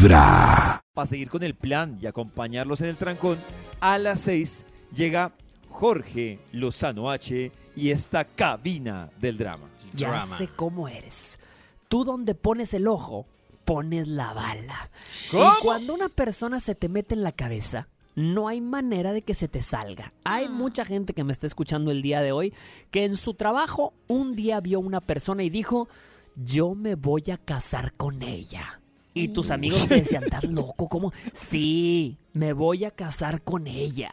Vibra. Para seguir con el plan y acompañarlos en el trancón, a las 6 llega Jorge Lozano H y esta cabina del drama. Ya Drama. sé cómo eres. Tú donde pones el ojo, pones la bala. ¿Cómo? Y cuando una persona se te mete en la cabeza, no hay manera de que se te salga. Hay mucha gente que me está escuchando el día de hoy que en su trabajo un día vio una persona y dijo, yo me voy a casar con ella. Y tus amigos te decían, ¿estás loco? ¿Cómo? Sí, me voy a casar con ella.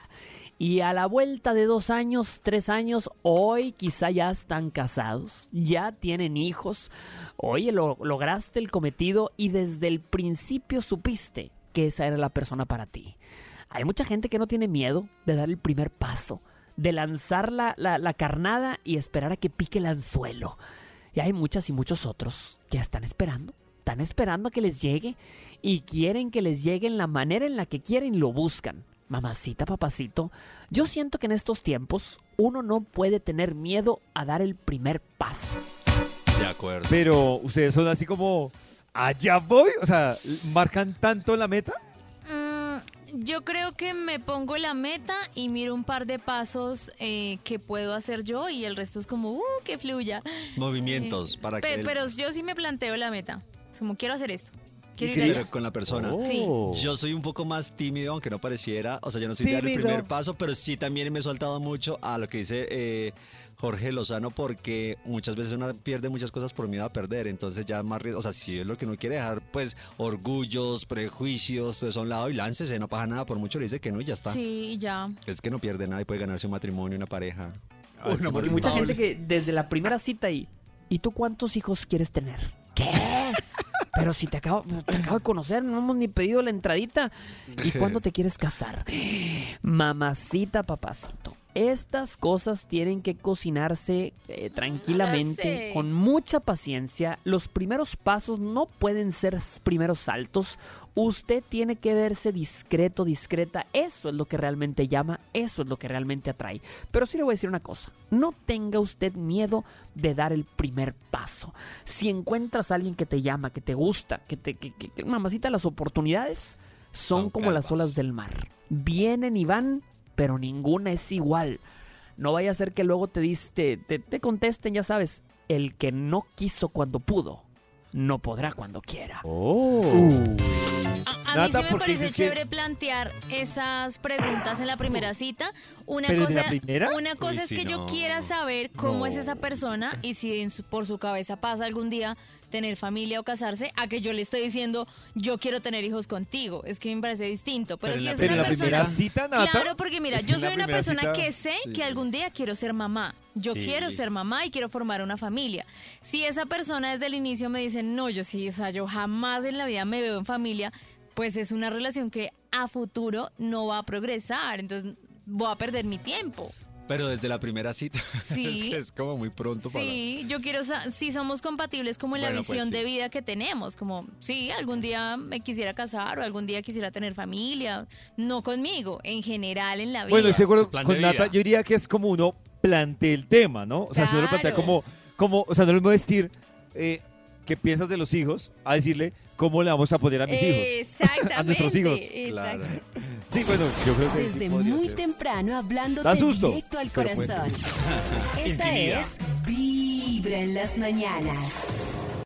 Y a la vuelta de dos años, tres años, hoy quizá ya están casados, ya tienen hijos. Oye, lo, lograste el cometido y desde el principio supiste que esa era la persona para ti. Hay mucha gente que no tiene miedo de dar el primer paso, de lanzar la, la- la carnada y esperar a que pique el anzuelo. Y hay muchas y muchos otros que están esperando, están esperando a que les llegue y quieren que les llegue en la manera en la que quieren y lo buscan. Mamacita, papacito, yo siento que en estos tiempos uno no puede tener miedo a dar el primer paso. De acuerdo. Pero ustedes son así como, allá voy, o sea, marcan tanto la meta. Mm, yo creo que me pongo la meta y miro un par de pasos eh, que puedo hacer yo y el resto es como, uh, que fluya. Movimientos Eh, para pe- que... el- Pero yo sí me planteo la meta. Es como, quiero hacer esto. Quiero ¿Y ir qué allá. pero con la persona. Sí. Oh. Yo soy un poco más tímido, aunque no pareciera. O sea, yo no soy de dar el Tímido. primer paso, pero sí también me he soltado mucho a lo que dice eh, Jorge Lozano, porque muchas veces uno pierde muchas cosas por miedo a perder. Entonces, ya más riesgo. O sea, si es lo que uno quiere dejar, pues orgullos, prejuicios, todo eso a un lado y láncese, no pasa nada. Por mucho le dice que no y ya está. Sí, y ya. Es que no pierde nada y puede ganarse un matrimonio, una pareja. Ay, Un qué amor Y mucha gente que desde la primera cita y ¿y tú cuántos hijos quieres tener? ¿Qué? Pero si te acabo, te acabo de conocer, no hemos ni pedido la entradita. ¿Y cuándo te quieres casar? Mamacita, papacito. Estas cosas tienen que cocinarse eh, tranquilamente, sé. con mucha paciencia. Los primeros pasos no pueden ser primeros saltos. Usted tiene que verse discreto, discreta. Eso es lo que realmente llama, eso es lo que realmente atrae. Pero sí le voy a decir una cosa, no tenga usted miedo de dar el primer paso. Si encuentras a alguien que te llama, que te gusta, que te, que, que- que- mamacita, las oportunidades son, Son como las olas del mar. Vienen y van, pero ninguna es igual. No vaya a ser que luego te, dis- te, te- te contesten, ya sabes, el que no quiso cuando pudo, no podrá cuando quiera. A, a Nata, mí sí me parece que- chévere plantear esas preguntas en la primera cita. Una ¿Pero desde cosa, la primera? una cosa Uy, es que yo quiera saber cómo es esa persona y si en su- por su cabeza pasa algún día tener familia o casarse, a que yo le estoy diciendo yo quiero tener hijos contigo. Es que me parece distinto. Pero, si es una persona cita, Nata. Claro, porque mira, yo soy una persona cita- que sé Sí. que algún día quiero ser mamá. Yo Sí. quiero ser mamá y quiero formar una familia. Si esa persona desde el inicio me dice, no, yo sí, o sea, yo jamás en la vida me veo en familia, pues es una relación que a futuro no va a progresar. Entonces voy a perder mi tiempo. Pero desde la primera cita. Sí. es, que es como muy pronto para... Sí, yo quiero, sa- si somos compatibles como en la pues visión sí. de vida que tenemos, como, sí, algún día me quisiera casar o algún día quisiera tener familia, no conmigo, en general en la vida. Bueno, estoy de acuerdo con de Nata. Yo diría que es como uno plantea el tema, ¿no? O sea, si uno lo plantea Claro. como, como, o sea, no es lo mismo decir eh, qué piensas de los hijos a decirle cómo le vamos a poner a mis hijos. Exactamente. A nuestros hijos. Claro. Sí, bueno, yo creo que Desde muy ser. temprano susto, directo al corazón. Esta Intimidad. es Vibra en las mañanas.